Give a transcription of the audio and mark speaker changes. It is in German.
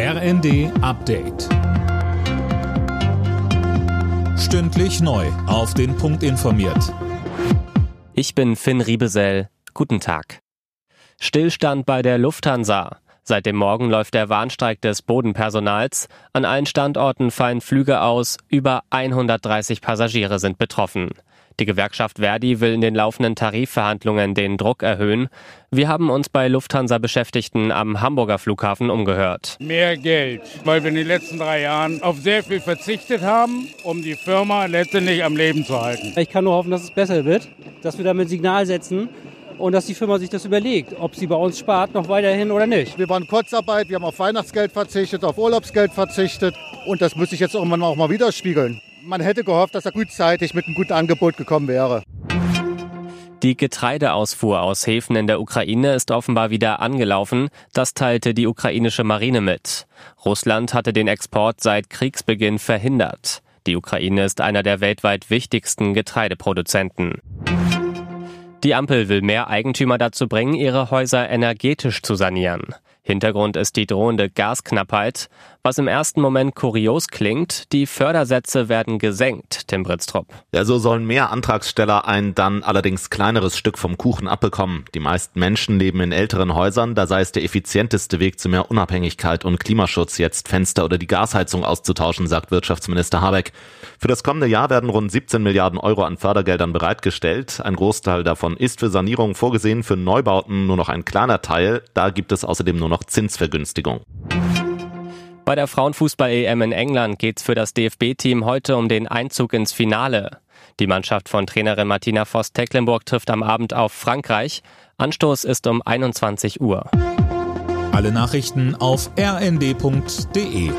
Speaker 1: RND Update. Stündlich neu. Auf den Punkt informiert.
Speaker 2: Ich bin Finn Riebesell. Guten Tag. Stillstand bei der Lufthansa. Seit dem Morgen läuft der Warnstreik des Bodenpersonals. An allen Standorten fallen Flüge aus. Über 130 Passagiere sind betroffen. Die Gewerkschaft Verdi will in den laufenden Tarifverhandlungen den Druck erhöhen. Wir haben uns bei Lufthansa-Beschäftigten am Hamburger Flughafen umgehört.
Speaker 3: Mehr Geld, weil wir in den letzten drei Jahren auf sehr viel verzichtet haben, um die Firma letztendlich am Leben zu halten.
Speaker 4: Ich kann nur hoffen, dass es besser wird, dass wir damit Signal setzen und dass die Firma sich das überlegt, ob sie bei uns spart, noch weiterhin oder nicht.
Speaker 5: Wir waren Kurzarbeit, wir haben auf Weihnachtsgeld verzichtet, auf Urlaubsgeld verzichtet und das muss sich jetzt irgendwann auch mal widerspiegeln. Man hätte gehofft, dass er gutzeitig mit einem guten Angebot gekommen wäre.
Speaker 2: Die Getreideausfuhr aus Häfen in der Ukraine ist offenbar wieder angelaufen, das teilte die ukrainische Marine mit. Russland hatte den Export seit Kriegsbeginn verhindert. Die Ukraine ist einer der weltweit wichtigsten Getreideproduzenten. Die Ampel will mehr Eigentümer dazu bringen, ihre Häuser energetisch zu sanieren. Hintergrund ist die drohende Gasknappheit. Was im ersten Moment kurios klingt, die Fördersätze werden gesenkt, Tim Britztrup.
Speaker 6: Ja, so sollen mehr Antragsteller ein dann allerdings kleineres Stück vom Kuchen abbekommen. Die meisten Menschen leben in älteren Häusern, da sei es der effizienteste Weg zu mehr Unabhängigkeit und Klimaschutz, jetzt Fenster oder die Gasheizung auszutauschen, sagt Wirtschaftsminister Habeck. Für das kommende Jahr werden rund 17 Milliarden Euro an Fördergeldern bereitgestellt. Ein Großteil davon ist für Sanierung vorgesehen, für Neubauten nur noch ein kleiner Teil. Da gibt es außerdem nur noch noch Zinsvergünstigung.
Speaker 2: Bei der Frauenfußball-EM in England geht es für das DFB-Team heute um den Einzug ins Finale. Die Mannschaft von Trainerin Martina Voss-Tecklenburg trifft am Abend auf Frankreich. Anstoß ist um 21 Uhr.
Speaker 1: Alle Nachrichten auf rnd.de